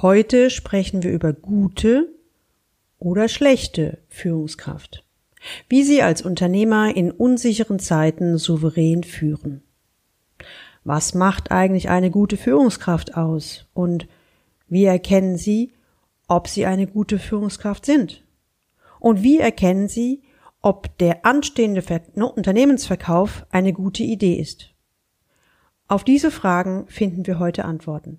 Heute sprechen wir über gute oder schlechte Führungskraft. Wie Sie als Unternehmer in unsicheren Zeiten souverän führen. Was macht eigentlich eine gute Führungskraft aus? Und wie erkennen Sie, ob Sie eine gute Führungskraft sind? Und wie erkennen Sie, ob der anstehende Ver Unternehmensverkauf eine gute Idee ist? Auf diese Fragen finden wir heute Antworten.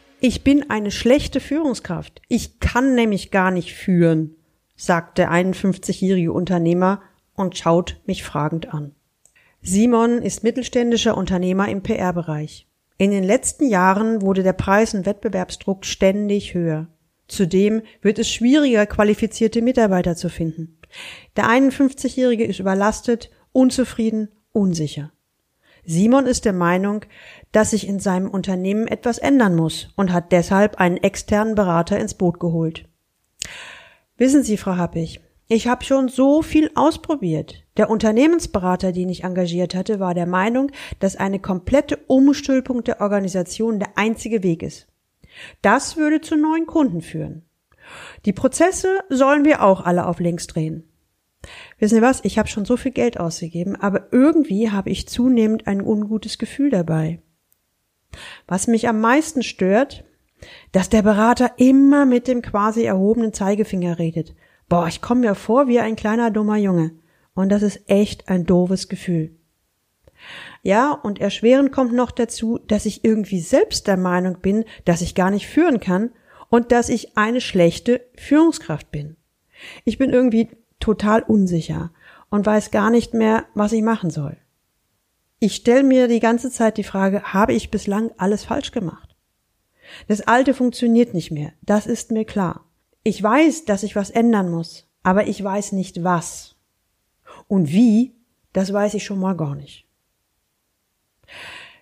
ich bin eine schlechte Führungskraft. Ich kann nämlich gar nicht führen, sagt der 51-jährige Unternehmer und schaut mich fragend an. Simon ist mittelständischer Unternehmer im PR-Bereich. In den letzten Jahren wurde der Preis- und Wettbewerbsdruck ständig höher. Zudem wird es schwieriger, qualifizierte Mitarbeiter zu finden. Der 51-Jährige ist überlastet, unzufrieden, unsicher. Simon ist der Meinung, dass sich in seinem Unternehmen etwas ändern muss und hat deshalb einen externen Berater ins Boot geholt. Wissen Sie, Frau Happig, ich habe schon so viel ausprobiert. Der Unternehmensberater, den ich engagiert hatte, war der Meinung, dass eine komplette Umstülpung der Organisation der einzige Weg ist. Das würde zu neuen Kunden führen. Die Prozesse sollen wir auch alle auf links drehen. Wissen Sie was? Ich habe schon so viel Geld ausgegeben, aber irgendwie habe ich zunehmend ein ungutes Gefühl dabei. Was mich am meisten stört, dass der Berater immer mit dem quasi erhobenen Zeigefinger redet. Boah, ich komme mir vor wie ein kleiner dummer Junge. Und das ist echt ein doofes Gefühl. Ja, und erschwerend kommt noch dazu, dass ich irgendwie selbst der Meinung bin, dass ich gar nicht führen kann und dass ich eine schlechte Führungskraft bin. Ich bin irgendwie total unsicher und weiß gar nicht mehr, was ich machen soll. Ich stelle mir die ganze Zeit die Frage, habe ich bislang alles falsch gemacht? Das Alte funktioniert nicht mehr, das ist mir klar. Ich weiß, dass ich was ändern muss, aber ich weiß nicht was. Und wie, das weiß ich schon mal gar nicht.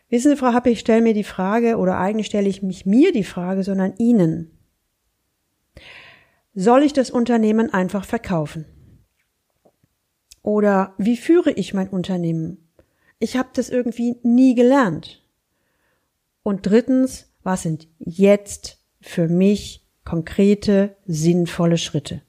Wissen Sie, Frau Happe, ich stelle mir die Frage, oder eigentlich stelle ich mich mir die Frage, sondern Ihnen. Soll ich das Unternehmen einfach verkaufen? Oder wie führe ich mein Unternehmen? Ich habe das irgendwie nie gelernt. Und drittens, was sind jetzt für mich konkrete, sinnvolle Schritte?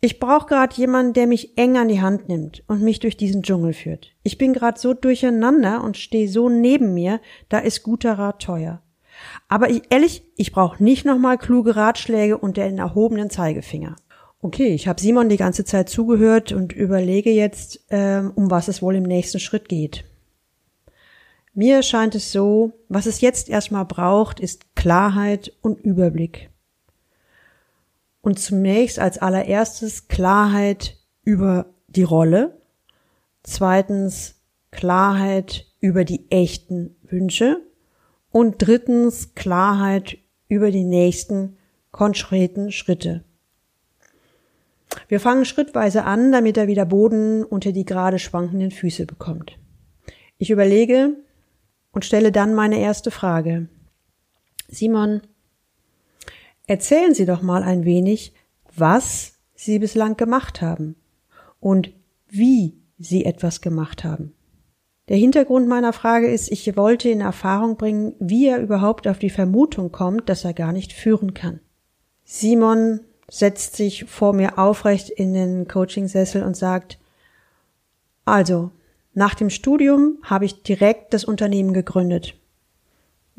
Ich brauche gerade jemanden, der mich eng an die Hand nimmt und mich durch diesen Dschungel führt. Ich bin gerade so durcheinander und stehe so neben mir, da ist guter Rat teuer. Aber ich, ehrlich, ich brauche nicht nochmal kluge Ratschläge und den erhobenen Zeigefinger. Okay, ich habe Simon die ganze Zeit zugehört und überlege jetzt, ähm, um was es wohl im nächsten Schritt geht. Mir scheint es so, was es jetzt erstmal braucht, ist Klarheit und Überblick. Und zunächst als allererstes Klarheit über die Rolle, zweitens Klarheit über die echten Wünsche und drittens Klarheit über die nächsten konkreten Schritte. Wir fangen schrittweise an, damit er wieder Boden unter die gerade schwankenden Füße bekommt. Ich überlege und stelle dann meine erste Frage. Simon, erzählen Sie doch mal ein wenig, was Sie bislang gemacht haben und wie Sie etwas gemacht haben. Der Hintergrund meiner Frage ist, ich wollte in Erfahrung bringen, wie er überhaupt auf die Vermutung kommt, dass er gar nicht führen kann. Simon setzt sich vor mir aufrecht in den Coachingsessel und sagt, also, nach dem Studium habe ich direkt das Unternehmen gegründet.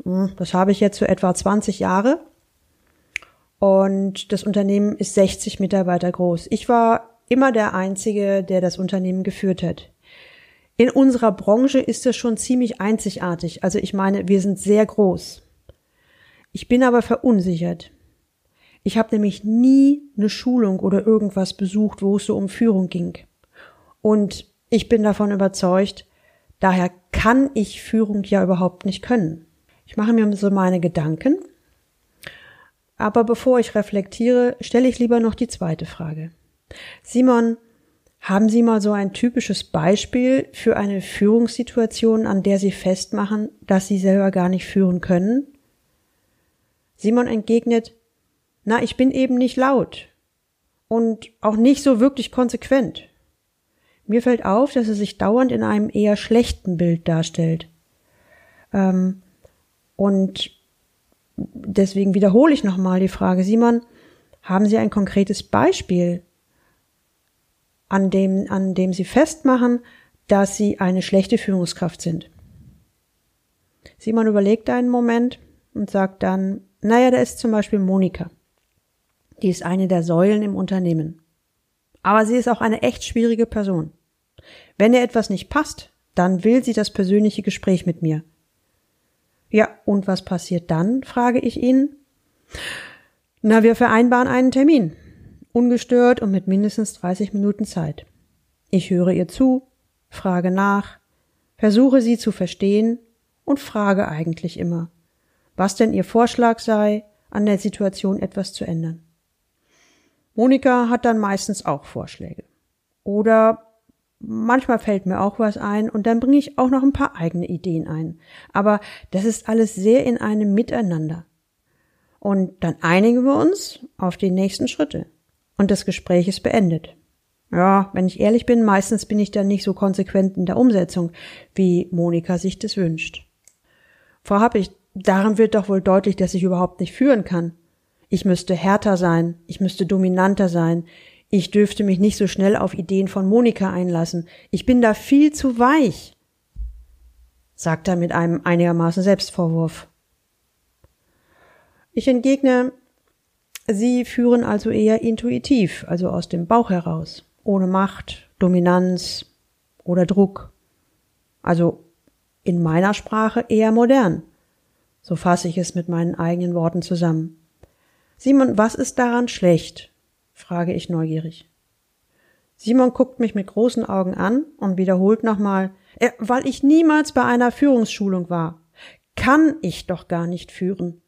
Hm, das habe ich jetzt für etwa 20 Jahre. Und das Unternehmen ist 60 Mitarbeiter groß. Ich war immer der Einzige, der das Unternehmen geführt hat. In unserer Branche ist das schon ziemlich einzigartig. Also ich meine, wir sind sehr groß. Ich bin aber verunsichert. Ich habe nämlich nie eine Schulung oder irgendwas besucht, wo es so um Führung ging. Und ich bin davon überzeugt, daher kann ich Führung ja überhaupt nicht können. Ich mache mir so meine Gedanken Aber bevor ich reflektiere, stelle ich lieber noch die zweite Frage. Simon, haben Sie mal so ein typisches Beispiel für eine Führungssituation, an der Sie festmachen, dass Sie selber gar nicht führen können? Simon entgegnet, na, ich bin eben nicht laut und auch nicht so wirklich konsequent. Mir fällt auf, dass er sich dauernd in einem eher schlechten Bild darstellt. Ähm, und deswegen wiederhole ich nochmal die Frage, Simon, haben Sie ein konkretes Beispiel, an dem, an dem Sie festmachen, dass Sie eine schlechte Führungskraft sind? Simon überlegt einen Moment und sagt dann, naja, da ist zum Beispiel Monika. Die ist eine der Säulen im Unternehmen. Aber sie ist auch eine echt schwierige Person. Wenn ihr etwas nicht passt, dann will sie das persönliche Gespräch mit mir. Ja, und was passiert dann? frage ich ihn. Na, wir vereinbaren einen Termin. Ungestört und mit mindestens 30 Minuten Zeit. Ich höre ihr zu, frage nach, versuche sie zu verstehen und frage eigentlich immer, was denn ihr Vorschlag sei, an der Situation etwas zu ändern. Monika hat dann meistens auch Vorschläge. Oder manchmal fällt mir auch was ein und dann bringe ich auch noch ein paar eigene Ideen ein. Aber das ist alles sehr in einem Miteinander. Und dann einigen wir uns auf die nächsten Schritte. Und das Gespräch ist beendet. Ja, wenn ich ehrlich bin, meistens bin ich dann nicht so konsequent in der Umsetzung, wie Monika sich das wünscht. Frau Happig, darin wird doch wohl deutlich, dass ich überhaupt nicht führen kann. Ich müsste härter sein, ich müsste dominanter sein, ich dürfte mich nicht so schnell auf Ideen von Monika einlassen. Ich bin da viel zu weich, sagt er mit einem einigermaßen Selbstvorwurf. Ich entgegne, Sie führen also eher intuitiv, also aus dem Bauch heraus, ohne Macht, Dominanz oder Druck. Also in meiner Sprache eher modern. So fasse ich es mit meinen eigenen Worten zusammen. Simon, was ist daran schlecht? frage ich neugierig. Simon guckt mich mit großen Augen an und wiederholt nochmal, äh, weil ich niemals bei einer Führungsschulung war. Kann ich doch gar nicht führen.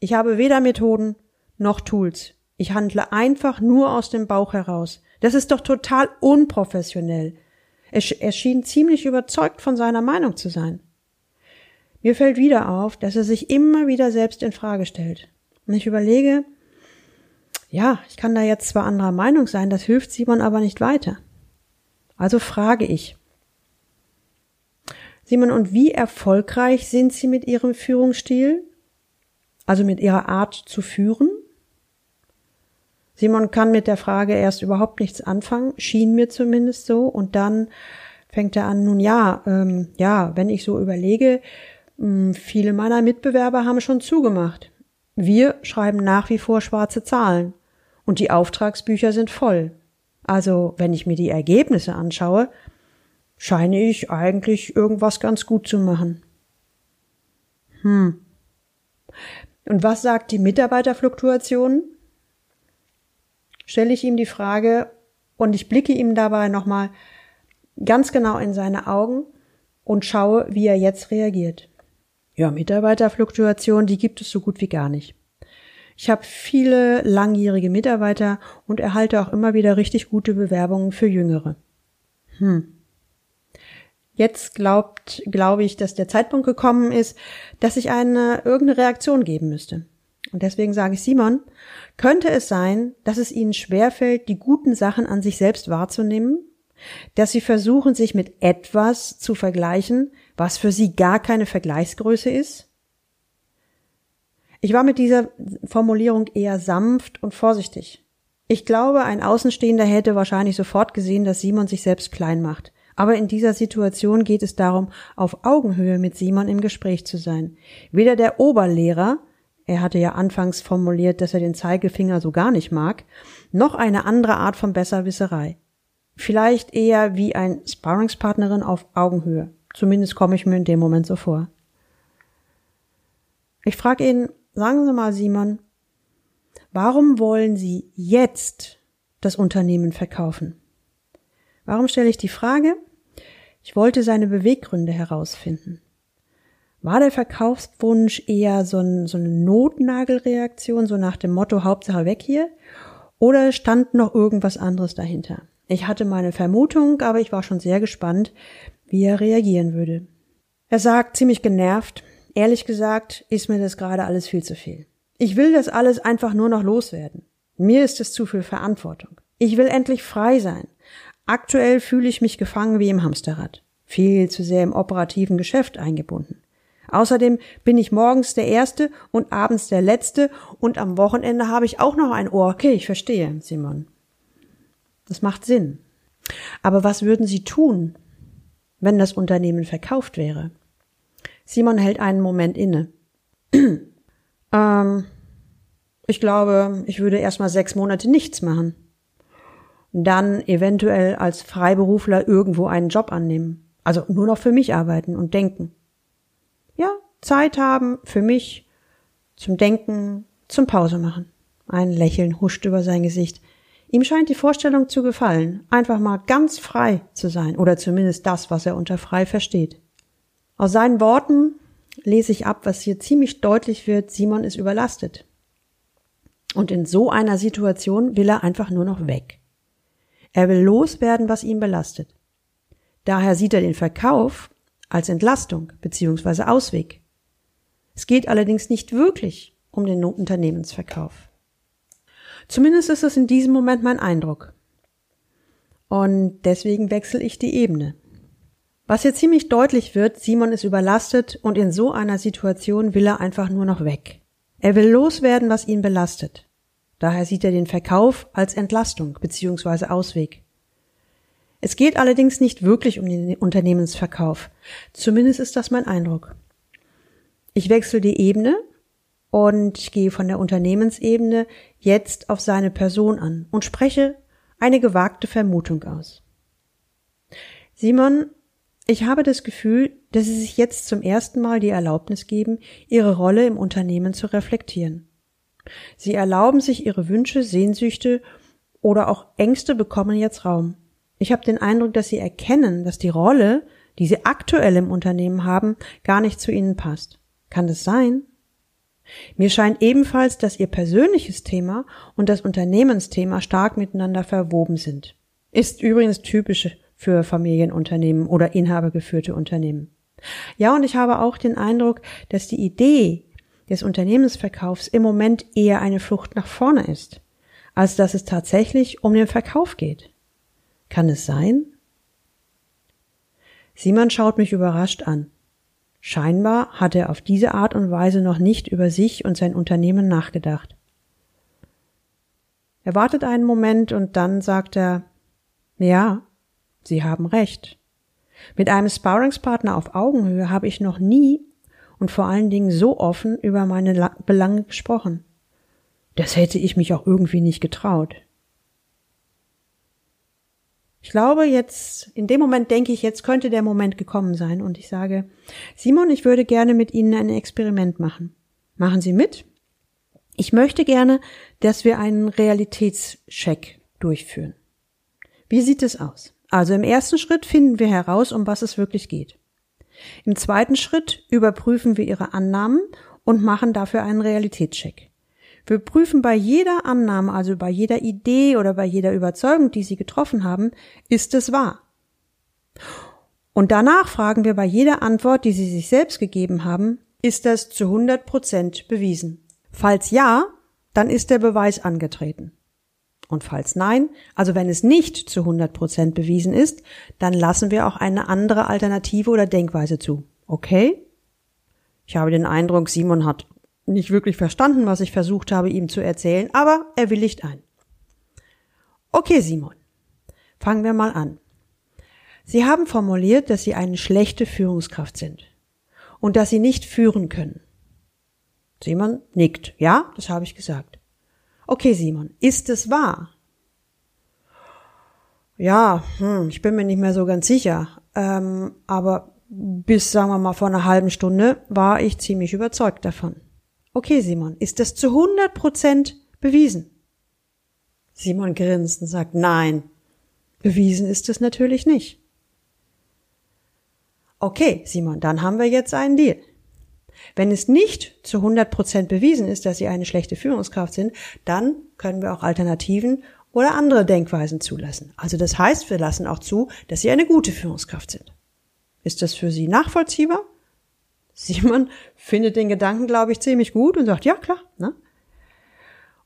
Ich habe weder Methoden noch Tools. Ich handle einfach nur aus dem Bauch heraus. Das ist doch total unprofessionell. Er, er schien ziemlich überzeugt von seiner Meinung zu sein. Mir fällt wieder auf, dass er sich immer wieder selbst in Frage stellt. Und ich überlege, ja, ich kann da jetzt zwar anderer Meinung sein, das hilft Simon aber nicht weiter. Also frage ich. Simon, und wie erfolgreich sind Sie mit Ihrem Führungsstil? Also mit Ihrer Art zu führen? Simon kann mit der Frage erst überhaupt nichts anfangen, schien mir zumindest so, und dann fängt er an, nun ja, ähm, ja, wenn ich so überlege, hm, viele meiner Mitbewerber haben schon zugemacht. Wir schreiben nach wie vor schwarze Zahlen und die Auftragsbücher sind voll. Also, wenn ich mir die Ergebnisse anschaue, scheine ich eigentlich irgendwas ganz gut zu machen. Hm. Und was sagt die Mitarbeiterfluktuation? Stelle ich ihm die Frage und ich blicke ihm dabei nochmal ganz genau in seine Augen und schaue, wie er jetzt reagiert. Ja, Mitarbeiterfluktuation, die gibt es so gut wie gar nicht. Ich habe viele langjährige Mitarbeiter und erhalte auch immer wieder richtig gute Bewerbungen für Jüngere. Hm. Jetzt glaubt, glaube ich, dass der Zeitpunkt gekommen ist, dass ich eine irgendeine Reaktion geben müsste. Und deswegen sage ich Simon, könnte es sein, dass es ihnen schwerfällt, die guten Sachen an sich selbst wahrzunehmen, dass sie versuchen, sich mit etwas zu vergleichen, was für sie gar keine Vergleichsgröße ist? Ich war mit dieser Formulierung eher sanft und vorsichtig. Ich glaube, ein Außenstehender hätte wahrscheinlich sofort gesehen, dass Simon sich selbst klein macht. Aber in dieser Situation geht es darum, auf Augenhöhe mit Simon im Gespräch zu sein. Weder der Oberlehrer, er hatte ja anfangs formuliert, dass er den Zeigefinger so gar nicht mag, noch eine andere Art von Besserwisserei. Vielleicht eher wie ein Sparringspartnerin auf Augenhöhe. Zumindest komme ich mir in dem Moment so vor. Ich frage ihn, Sagen Sie mal, Simon, warum wollen Sie jetzt das Unternehmen verkaufen? Warum stelle ich die Frage? Ich wollte seine Beweggründe herausfinden. War der Verkaufswunsch eher so, ein, so eine Notnagelreaktion, so nach dem Motto Hauptsache weg hier? Oder stand noch irgendwas anderes dahinter? Ich hatte meine Vermutung, aber ich war schon sehr gespannt, wie er reagieren würde. Er sagt ziemlich genervt, ehrlich gesagt ist mir das gerade alles viel zu viel. Ich will das alles einfach nur noch loswerden. Mir ist es zu viel Verantwortung. Ich will endlich frei sein. Aktuell fühle ich mich gefangen wie im Hamsterrad. Viel zu sehr im operativen Geschäft eingebunden. Außerdem bin ich morgens der Erste und abends der Letzte und am Wochenende habe ich auch noch ein Ohr. Okay, ich verstehe, Simon. Das macht Sinn. Aber was würden Sie tun, wenn das Unternehmen verkauft wäre? Simon hält einen Moment inne. ähm, ich glaube, ich würde erstmal sechs Monate nichts machen. Dann eventuell als Freiberufler irgendwo einen Job annehmen. Also nur noch für mich arbeiten und denken. Ja, Zeit haben für mich zum Denken, zum Pause machen. Ein Lächeln huscht über sein Gesicht. Ihm scheint die Vorstellung zu gefallen, einfach mal ganz frei zu sein, oder zumindest das, was er unter frei versteht. Aus seinen Worten lese ich ab, was hier ziemlich deutlich wird, Simon ist überlastet. Und in so einer Situation will er einfach nur noch weg. Er will loswerden, was ihn belastet. Daher sieht er den Verkauf als Entlastung bzw. Ausweg. Es geht allerdings nicht wirklich um den Unternehmensverkauf. Zumindest ist es in diesem Moment mein Eindruck. Und deswegen wechsle ich die Ebene. Was hier ziemlich deutlich wird, Simon ist überlastet und in so einer Situation will er einfach nur noch weg. Er will loswerden, was ihn belastet. Daher sieht er den Verkauf als Entlastung bzw. Ausweg. Es geht allerdings nicht wirklich um den Unternehmensverkauf. Zumindest ist das mein Eindruck. Ich wechsle die Ebene und ich gehe von der Unternehmensebene jetzt auf seine Person an und spreche eine gewagte Vermutung aus. Simon, ich habe das Gefühl, dass Sie sich jetzt zum ersten Mal die Erlaubnis geben, Ihre Rolle im Unternehmen zu reflektieren. Sie erlauben sich Ihre Wünsche, Sehnsüchte oder auch Ängste bekommen jetzt Raum. Ich habe den Eindruck, dass Sie erkennen, dass die Rolle, die Sie aktuell im Unternehmen haben, gar nicht zu Ihnen passt. Kann das sein? Mir scheint ebenfalls, dass Ihr persönliches Thema und das Unternehmensthema stark miteinander verwoben sind. Ist übrigens typisch für Familienunternehmen oder inhabergeführte Unternehmen. Ja, und ich habe auch den Eindruck, dass die Idee des Unternehmensverkaufs im Moment eher eine Flucht nach vorne ist, als dass es tatsächlich um den Verkauf geht. Kann es sein? Simon schaut mich überrascht an. Scheinbar hat er auf diese Art und Weise noch nicht über sich und sein Unternehmen nachgedacht. Er wartet einen Moment und dann sagt er, ja, Sie haben recht. Mit einem Sparringspartner auf Augenhöhe habe ich noch nie und vor allen Dingen so offen über meine Belange gesprochen. Das hätte ich mich auch irgendwie nicht getraut. Ich glaube, jetzt, in dem Moment denke ich, jetzt könnte der Moment gekommen sein und ich sage, Simon, ich würde gerne mit Ihnen ein Experiment machen. Machen Sie mit? Ich möchte gerne, dass wir einen Realitätscheck durchführen. Wie sieht es aus? Also im ersten Schritt finden wir heraus, um was es wirklich geht. Im zweiten Schritt überprüfen wir Ihre Annahmen und machen dafür einen Realitätscheck. Wir prüfen bei jeder Annahme, also bei jeder Idee oder bei jeder Überzeugung, die Sie getroffen haben, ist es wahr? Und danach fragen wir bei jeder Antwort, die Sie sich selbst gegeben haben, ist das zu 100 Prozent bewiesen? Falls ja, dann ist der Beweis angetreten. Und falls nein, also wenn es nicht zu 100 Prozent bewiesen ist, dann lassen wir auch eine andere Alternative oder Denkweise zu. Okay? Ich habe den Eindruck, Simon hat nicht wirklich verstanden, was ich versucht habe, ihm zu erzählen, aber er willigt ein. Okay, Simon. Fangen wir mal an. Sie haben formuliert, dass Sie eine schlechte Führungskraft sind und dass Sie nicht führen können. Simon nickt. Ja, das habe ich gesagt. Okay, Simon, ist es wahr? Ja, hm, ich bin mir nicht mehr so ganz sicher. Ähm, aber bis, sagen wir mal, vor einer halben Stunde war ich ziemlich überzeugt davon. Okay, Simon, ist das zu 100 Prozent bewiesen? Simon grinst und sagt, nein, bewiesen ist es natürlich nicht. Okay, Simon, dann haben wir jetzt einen Deal. Wenn es nicht zu 100 Prozent bewiesen ist, dass Sie eine schlechte Führungskraft sind, dann können wir auch Alternativen oder andere Denkweisen zulassen. Also das heißt, wir lassen auch zu, dass Sie eine gute Führungskraft sind. Ist das für Sie nachvollziehbar? Simon findet den Gedanken, glaube ich, ziemlich gut und sagt, ja klar. Ne?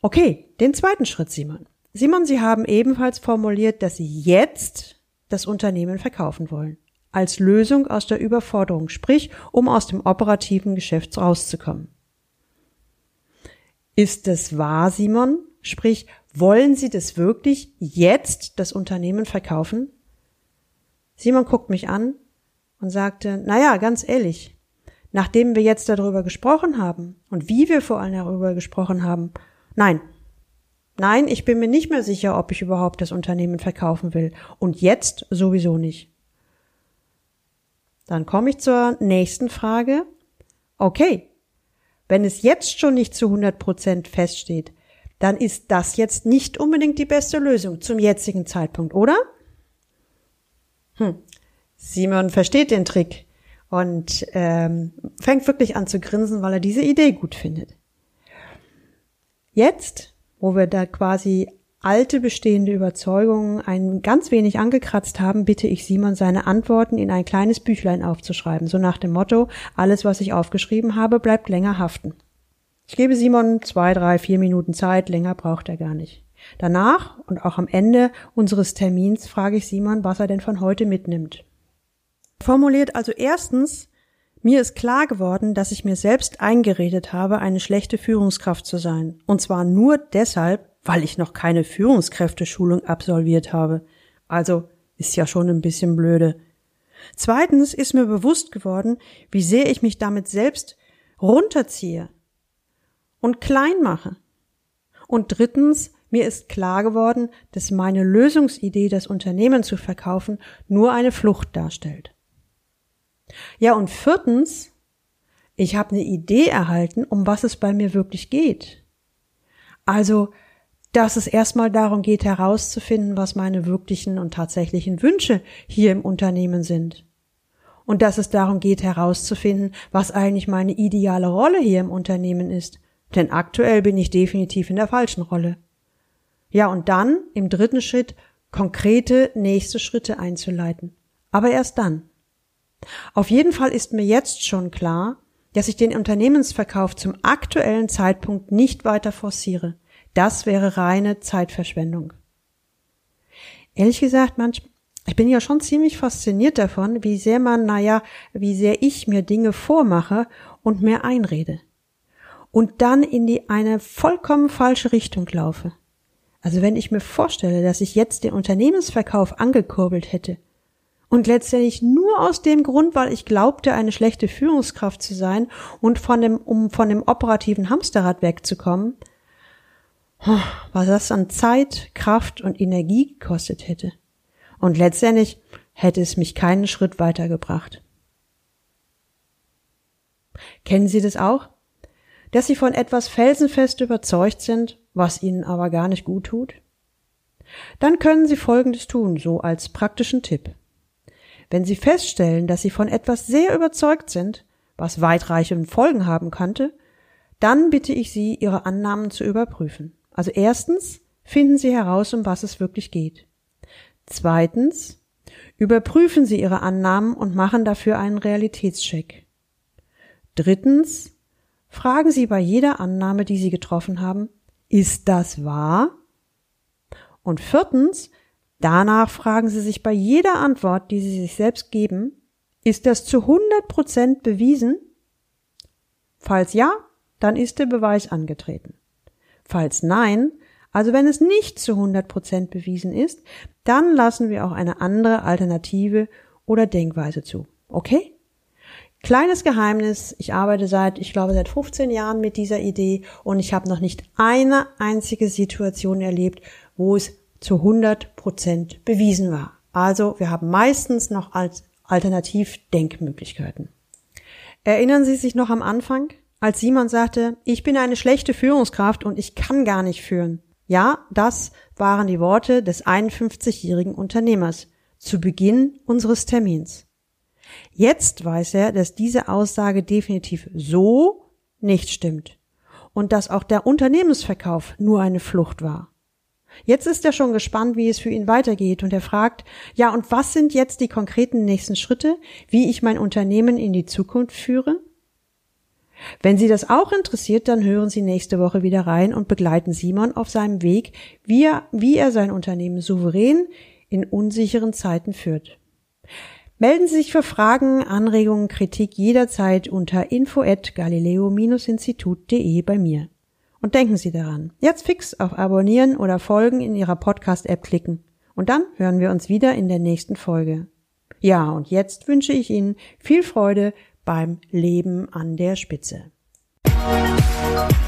Okay, den zweiten Schritt, Simon. Simon, Sie haben ebenfalls formuliert, dass Sie jetzt das Unternehmen verkaufen wollen. Als Lösung aus der Überforderung, sprich, um aus dem operativen Geschäft rauszukommen. Ist das wahr, Simon? Sprich, wollen Sie das wirklich jetzt das Unternehmen verkaufen? Simon guckt mich an und sagte, naja, ganz ehrlich, nachdem wir jetzt darüber gesprochen haben und wie wir vor allem darüber gesprochen haben, nein, nein, ich bin mir nicht mehr sicher, ob ich überhaupt das Unternehmen verkaufen will und jetzt sowieso nicht. Dann komme ich zur nächsten Frage. Okay, wenn es jetzt schon nicht zu 100 Prozent feststeht, dann ist das jetzt nicht unbedingt die beste Lösung zum jetzigen Zeitpunkt, oder? Hm. Simon versteht den Trick und ähm, fängt wirklich an zu grinsen, weil er diese Idee gut findet. Jetzt, wo wir da quasi alte bestehende Überzeugungen ein ganz wenig angekratzt haben, bitte ich Simon, seine Antworten in ein kleines Büchlein aufzuschreiben, so nach dem Motto, alles, was ich aufgeschrieben habe, bleibt länger haften. Ich gebe Simon zwei, drei, vier Minuten Zeit, länger braucht er gar nicht. Danach und auch am Ende unseres Termins frage ich Simon, was er denn von heute mitnimmt. Formuliert also erstens, mir ist klar geworden, dass ich mir selbst eingeredet habe, eine schlechte Führungskraft zu sein. Und zwar nur deshalb, weil ich noch keine Führungskräfteschulung absolviert habe. Also ist ja schon ein bisschen blöde. Zweitens ist mir bewusst geworden, wie sehr ich mich damit selbst runterziehe, und klein mache. Und drittens, mir ist klar geworden, dass meine Lösungsidee, das Unternehmen zu verkaufen, nur eine Flucht darstellt. Ja, und viertens, ich habe eine Idee erhalten, um was es bei mir wirklich geht. Also, dass es erstmal darum geht, herauszufinden, was meine wirklichen und tatsächlichen Wünsche hier im Unternehmen sind. Und dass es darum geht, herauszufinden, was eigentlich meine ideale Rolle hier im Unternehmen ist denn aktuell bin ich definitiv in der falschen Rolle. Ja, und dann im dritten Schritt konkrete nächste Schritte einzuleiten. Aber erst dann. Auf jeden Fall ist mir jetzt schon klar, dass ich den Unternehmensverkauf zum aktuellen Zeitpunkt nicht weiter forciere. Das wäre reine Zeitverschwendung. Ehrlich gesagt, manchmal, ich bin ja schon ziemlich fasziniert davon, wie sehr man, naja, wie sehr ich mir Dinge vormache und mir einrede und dann in die eine vollkommen falsche Richtung laufe. Also wenn ich mir vorstelle, dass ich jetzt den Unternehmensverkauf angekurbelt hätte und letztendlich nur aus dem Grund, weil ich glaubte, eine schlechte Führungskraft zu sein und von dem, um von dem operativen Hamsterrad wegzukommen, was das an Zeit, Kraft und Energie gekostet hätte. Und letztendlich hätte es mich keinen Schritt weitergebracht. Kennen Sie das auch? dass sie von etwas felsenfest überzeugt sind, was ihnen aber gar nicht gut tut? Dann können Sie Folgendes tun, so als praktischen Tipp. Wenn Sie feststellen, dass Sie von etwas sehr überzeugt sind, was weitreichende Folgen haben könnte, dann bitte ich Sie, Ihre Annahmen zu überprüfen. Also erstens, finden Sie heraus, um was es wirklich geht. Zweitens, überprüfen Sie Ihre Annahmen und machen dafür einen Realitätscheck. Drittens, Fragen Sie bei jeder Annahme, die Sie getroffen haben, ist das wahr? Und viertens, danach fragen Sie sich bei jeder Antwort, die Sie sich selbst geben, ist das zu 100 Prozent bewiesen? Falls ja, dann ist der Beweis angetreten. Falls nein, also wenn es nicht zu 100 Prozent bewiesen ist, dann lassen wir auch eine andere Alternative oder Denkweise zu. Okay? Kleines Geheimnis, ich arbeite seit, ich glaube, seit 15 Jahren mit dieser Idee und ich habe noch nicht eine einzige Situation erlebt, wo es zu 100 Prozent bewiesen war. Also wir haben meistens noch als Alternativdenkmöglichkeiten. Erinnern Sie sich noch am Anfang, als Simon sagte, ich bin eine schlechte Führungskraft und ich kann gar nicht führen. Ja, das waren die Worte des 51-jährigen Unternehmers zu Beginn unseres Termins. Jetzt weiß er, dass diese Aussage definitiv so nicht stimmt und dass auch der Unternehmensverkauf nur eine Flucht war. Jetzt ist er schon gespannt, wie es für ihn weitergeht und er fragt, ja, und was sind jetzt die konkreten nächsten Schritte, wie ich mein Unternehmen in die Zukunft führe? Wenn Sie das auch interessiert, dann hören Sie nächste Woche wieder rein und begleiten Simon auf seinem Weg, wie er, wie er sein Unternehmen souverän in unsicheren Zeiten führt. Melden Sie sich für Fragen, Anregungen, Kritik jederzeit unter info at galileo-institut.de bei mir. Und denken Sie daran, jetzt fix auf Abonnieren oder Folgen in Ihrer Podcast-App klicken. Und dann hören wir uns wieder in der nächsten Folge. Ja, und jetzt wünsche ich Ihnen viel Freude beim Leben an der Spitze. Musik